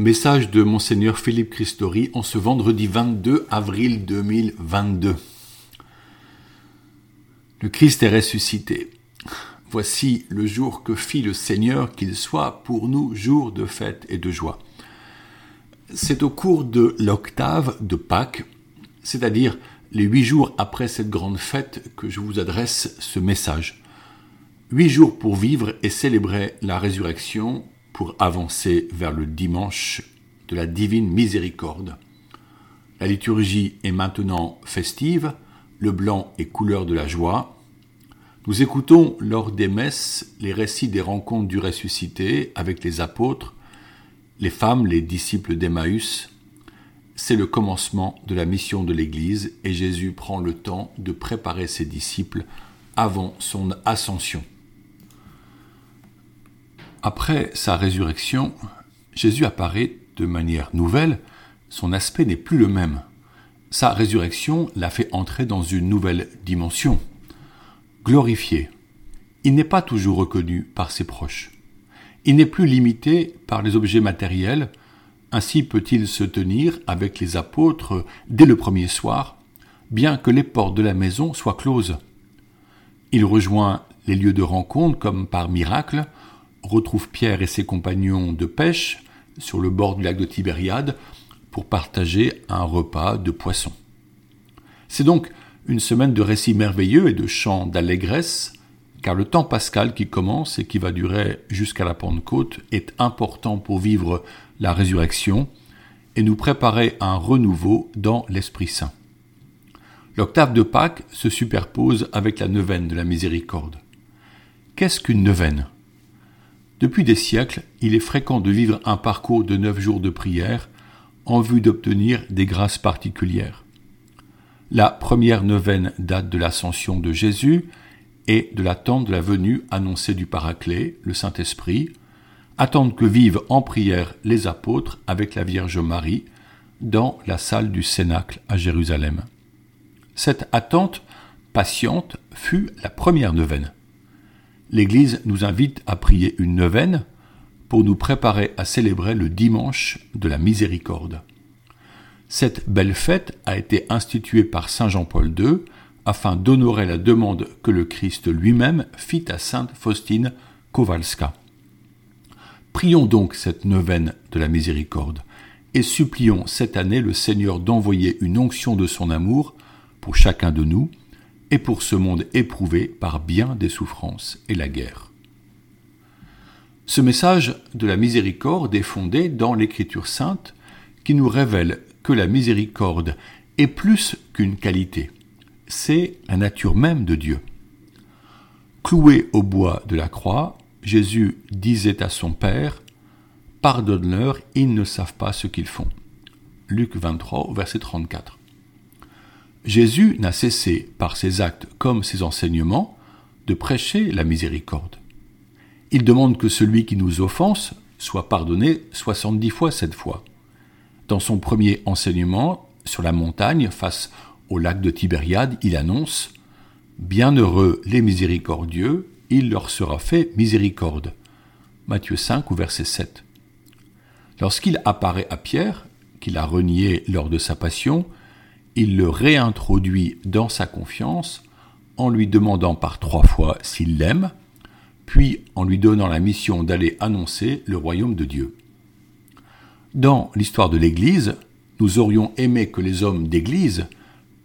Message de Monseigneur Philippe Christori en ce vendredi 22 avril 2022. Le Christ est ressuscité. Voici le jour que fit le Seigneur, qu'il soit pour nous jour de fête et de joie. C'est au cours de l'octave de Pâques, c'est-à-dire les huit jours après cette grande fête, que je vous adresse ce message. Huit jours pour vivre et célébrer la résurrection pour avancer vers le dimanche de la divine miséricorde. La liturgie est maintenant festive, le blanc est couleur de la joie. Nous écoutons lors des messes les récits des rencontres du ressuscité avec les apôtres, les femmes, les disciples d'Emmaüs. C'est le commencement de la mission de l'Église et Jésus prend le temps de préparer ses disciples avant son ascension. Après sa résurrection, Jésus apparaît de manière nouvelle, son aspect n'est plus le même. Sa résurrection l'a fait entrer dans une nouvelle dimension. Glorifié, il n'est pas toujours reconnu par ses proches. Il n'est plus limité par les objets matériels, ainsi peut-il se tenir avec les apôtres dès le premier soir, bien que les portes de la maison soient closes. Il rejoint les lieux de rencontre comme par miracle, retrouve Pierre et ses compagnons de pêche sur le bord du lac de Tibériade pour partager un repas de poisson. C'est donc une semaine de récits merveilleux et de chants d'allégresse, car le temps pascal qui commence et qui va durer jusqu'à la Pentecôte est important pour vivre la résurrection et nous préparer un renouveau dans l'Esprit Saint. L'octave de Pâques se superpose avec la neuvaine de la miséricorde. Qu'est-ce qu'une neuvaine? Depuis des siècles, il est fréquent de vivre un parcours de neuf jours de prière en vue d'obtenir des grâces particulières. La première neuvaine date de l'ascension de Jésus et de l'attente de la venue annoncée du Paraclet, le Saint-Esprit, attente que vivent en prière les apôtres avec la Vierge Marie dans la salle du Cénacle à Jérusalem. Cette attente patiente fut la première neuvaine l'Église nous invite à prier une neuvaine pour nous préparer à célébrer le dimanche de la miséricorde. Cette belle fête a été instituée par Saint Jean-Paul II afin d'honorer la demande que le Christ lui-même fit à Sainte Faustine Kowalska. Prions donc cette neuvaine de la miséricorde et supplions cette année le Seigneur d'envoyer une onction de son amour pour chacun de nous et pour ce monde éprouvé par bien des souffrances et la guerre. Ce message de la miséricorde est fondé dans l'Écriture sainte qui nous révèle que la miséricorde est plus qu'une qualité, c'est la nature même de Dieu. Cloué au bois de la croix, Jésus disait à son Père, Pardonne-leur, ils ne savent pas ce qu'ils font. Luc 23, verset 34. Jésus n'a cessé, par ses actes comme ses enseignements, de prêcher la miséricorde. Il demande que celui qui nous offense soit pardonné soixante-dix fois cette fois. Dans son premier enseignement sur la montagne face au lac de Tibériade, il annonce Bienheureux les miséricordieux, il leur sera fait miséricorde. Matthieu 5 ou verset 7. Lorsqu'il apparaît à Pierre, qu'il a renié lors de sa passion, il le réintroduit dans sa confiance en lui demandant par trois fois s'il l'aime, puis en lui donnant la mission d'aller annoncer le royaume de Dieu. Dans l'histoire de l'Église, nous aurions aimé que les hommes d'Église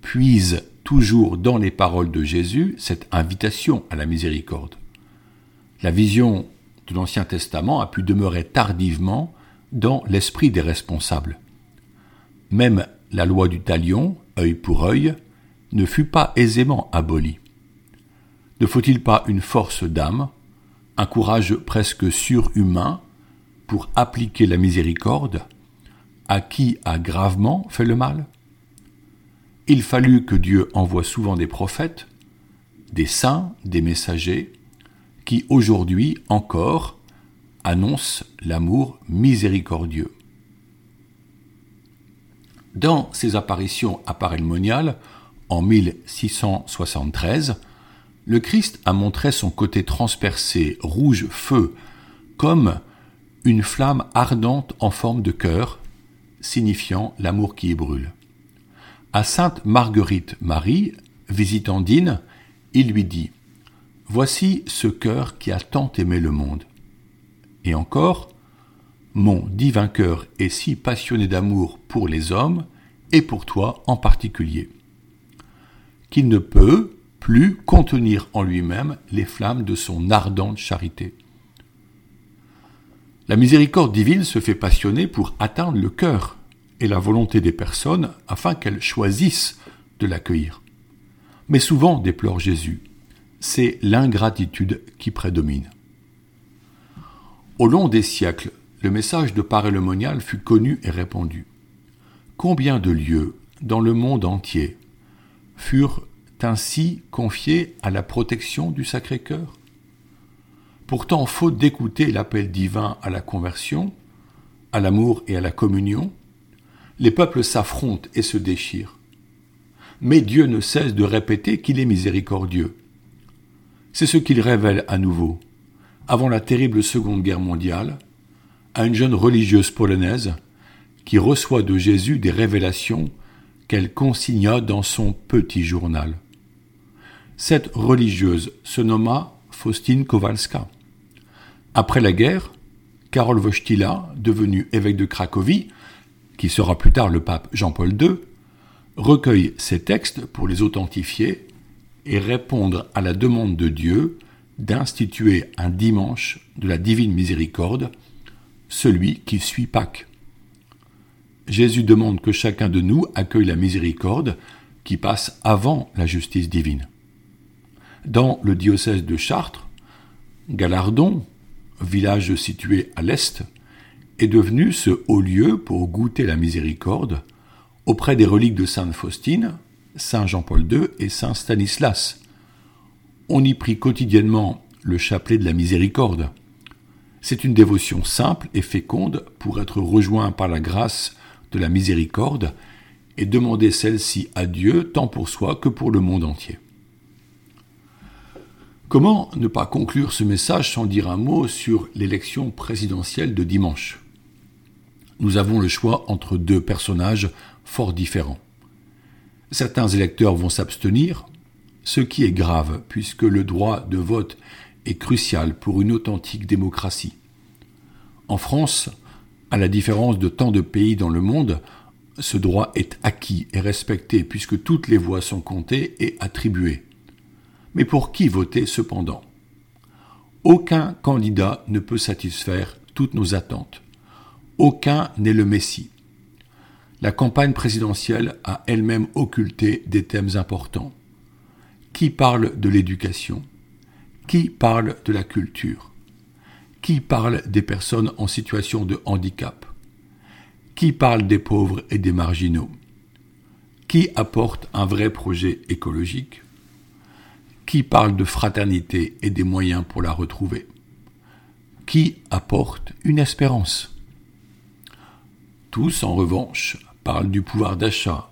puisent toujours dans les paroles de Jésus cette invitation à la miséricorde. La vision de l'Ancien Testament a pu demeurer tardivement dans l'esprit des responsables. Même la loi du talion, œil pour œil, ne fut pas aisément abolie. Ne faut-il pas une force d'âme, un courage presque surhumain pour appliquer la miséricorde à qui a gravement fait le mal? Il fallut que Dieu envoie souvent des prophètes, des saints, des messagers, qui aujourd'hui encore annoncent l'amour miséricordieux. Dans ses apparitions à Parelmonial, en 1673, le Christ a montré son côté transpercé, rouge feu, comme une flamme ardente en forme de cœur, signifiant l'amour qui y brûle. À sainte Marguerite Marie, visitant Dine, il lui dit Voici ce cœur qui a tant aimé le monde. Et encore, mon divin cœur est si passionné d'amour pour les hommes, et pour toi en particulier, qu'il ne peut plus contenir en lui-même les flammes de son ardente charité. La miséricorde divine se fait passionner pour atteindre le cœur et la volonté des personnes afin qu'elles choisissent de l'accueillir. Mais souvent, déplore Jésus, c'est l'ingratitude qui prédomine. Au long des siècles, le message de Paray-le-Monial fut connu et répandu. Combien de lieux dans le monde entier furent ainsi confiés à la protection du Sacré-Cœur? Pourtant, faute d'écouter l'appel divin à la conversion, à l'amour et à la communion, les peuples s'affrontent et se déchirent. Mais Dieu ne cesse de répéter qu'il est miséricordieux. C'est ce qu'il révèle à nouveau, avant la terrible Seconde Guerre mondiale, à une jeune religieuse polonaise qui reçoit de Jésus des révélations qu'elle consigna dans son petit journal. Cette religieuse se nomma Faustine Kowalska. Après la guerre, Karol Wojtyla, devenu évêque de Cracovie, qui sera plus tard le pape Jean-Paul II, recueille ces textes pour les authentifier et répondre à la demande de Dieu d'instituer un dimanche de la divine miséricorde, celui qui suit Pâques. Jésus demande que chacun de nous accueille la miséricorde qui passe avant la justice divine. Dans le diocèse de Chartres, Galardon, village situé à l'est, est devenu ce haut lieu pour goûter la miséricorde auprès des reliques de Sainte Faustine, Saint Jean-Paul II et Saint Stanislas. On y prie quotidiennement le chapelet de la miséricorde. C'est une dévotion simple et féconde pour être rejoint par la grâce de la miséricorde et demander celle-ci à Dieu tant pour soi que pour le monde entier. Comment ne pas conclure ce message sans dire un mot sur l'élection présidentielle de dimanche? Nous avons le choix entre deux personnages fort différents. Certains électeurs vont s'abstenir, ce qui est grave puisque le droit de vote est crucial pour une authentique démocratie. En France, à la différence de tant de pays dans le monde, ce droit est acquis et respecté puisque toutes les voix sont comptées et attribuées. Mais pour qui voter cependant? Aucun candidat ne peut satisfaire toutes nos attentes. Aucun n'est le Messie. La campagne présidentielle a elle-même occulté des thèmes importants. Qui parle de l'éducation? Qui parle de la culture? Qui parle des personnes en situation de handicap? Qui parle des pauvres et des marginaux? Qui apporte un vrai projet écologique? Qui parle de fraternité et des moyens pour la retrouver? Qui apporte une espérance? Tous, en revanche, parlent du pouvoir d'achat,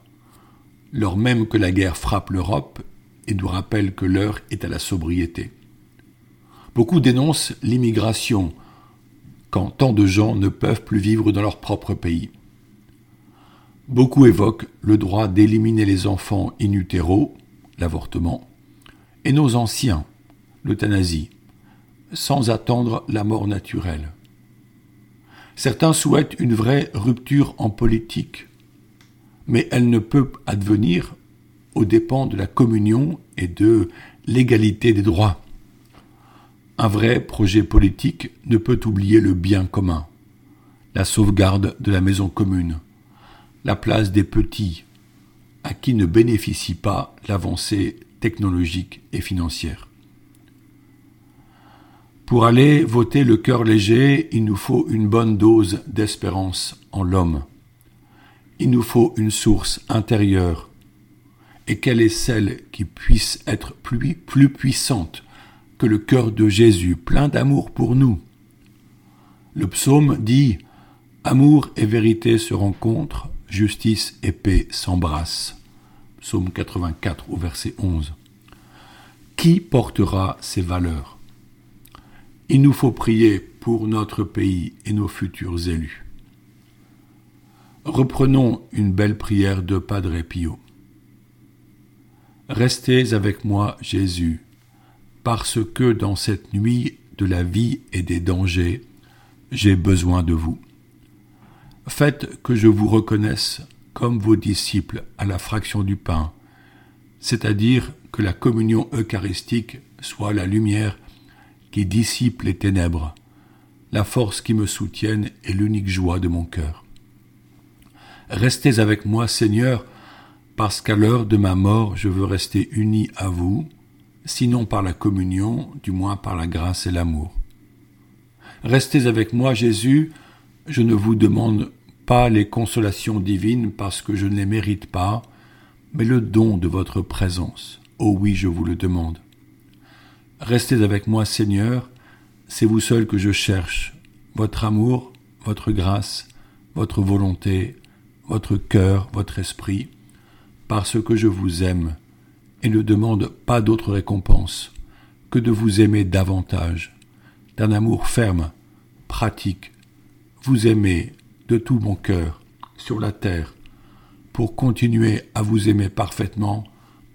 lors même que la guerre frappe l'Europe et nous rappelle que l'heure est à la sobriété. Beaucoup dénoncent l'immigration quand tant de gens ne peuvent plus vivre dans leur propre pays. Beaucoup évoquent le droit d'éliminer les enfants in utero, l'avortement, et nos anciens, l'euthanasie, sans attendre la mort naturelle. Certains souhaitent une vraie rupture en politique, mais elle ne peut advenir aux dépens de la communion et de l'égalité des droits. Un vrai projet politique ne peut oublier le bien commun, la sauvegarde de la maison commune, la place des petits, à qui ne bénéficie pas l'avancée technologique et financière. Pour aller voter le cœur léger, il nous faut une bonne dose d'espérance en l'homme. Il nous faut une source intérieure. Et quelle est celle qui puisse être plus, puissante le cœur de Jésus, plein d'amour pour nous. Le psaume dit Amour et vérité se rencontrent, justice et paix s'embrassent. Psaume 84 au verset 11. Qui portera ces valeurs? Il nous faut prier pour notre pays et nos futurs élus. Reprenons une belle prière de Padre Pio. Restez avec moi, Jésus, parce que dans cette nuit de la vie et des dangers, j'ai besoin de vous. Faites que je vous reconnaisse comme vos disciples à la fraction du pain, c'est-à-dire que la communion eucharistique soit la lumière qui dissipe les ténèbres, la force qui me soutienne et l'unique joie de mon cœur. Restez avec moi, Seigneur, parce qu'à l'heure de ma mort je veux rester uni à vous, sinon par la communion, du moins par la grâce et l'amour. Restez avec moi, Jésus, je ne vous demande pas les consolations divines parce que je ne les mérite pas, mais le don de votre présence. Oh oui, je vous le demande. Restez avec moi, Seigneur, c'est vous seul que je cherche, votre amour, votre grâce, votre volonté, votre cœur, votre esprit, parce que je vous aime et ne demande pas d'autre récompense que de vous aimer davantage, d'un amour ferme, pratique, vous aimer de tout mon cœur sur la terre, pour continuer à vous aimer parfaitement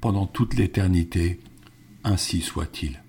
pendant toute l'éternité, ainsi soit-il.